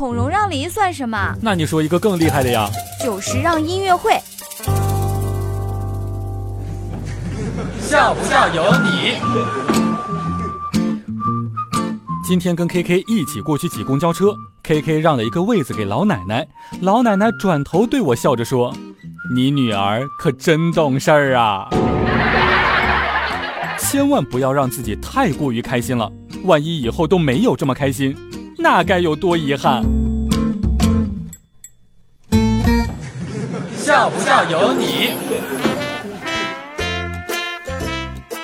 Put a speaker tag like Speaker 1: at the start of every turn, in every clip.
Speaker 1: 孔融让梨算什么？
Speaker 2: 那你说一个更厉害的呀？
Speaker 1: 九十让音乐会。
Speaker 3: 笑不笑由你。
Speaker 2: 今天跟 K K 一起过去挤公交车，K K 让了一个位子给老奶奶，老奶奶转头对我笑着说：“你女儿可真懂事儿啊！”千万不要让自己太过于开心了，万一以后都没有这么开心，那该有多遗憾。
Speaker 3: 笑不笑由你。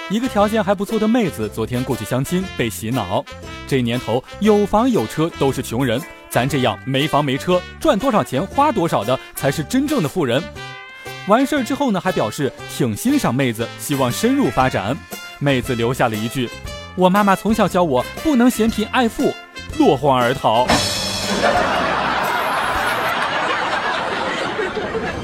Speaker 2: 一个条件还不错的妹子，昨天过去相亲被洗脑。这年头有房有车都是穷人，咱这样没房没车，赚多少钱花多少的才是真正的富人。完事儿之后呢，还表示挺欣赏妹子，希望深入发展。妹子留下了一句：“我妈妈从小教我不能嫌贫爱富，落荒而逃。”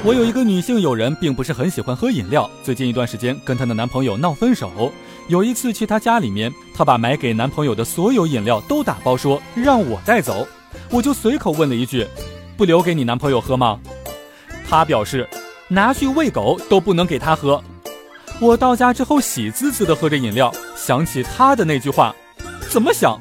Speaker 2: 我有一个女性友人，并不是很喜欢喝饮料。最近一段时间跟她的男朋友闹分手。有一次去她家里面，她把买给男朋友的所有饮料都打包，说让我带走。我就随口问了一句：“不留给你男朋友喝吗？”她表示：“拿去喂狗都不能给他喝。”我到家之后喜滋滋的喝着饮料，想起她的那句话，怎么想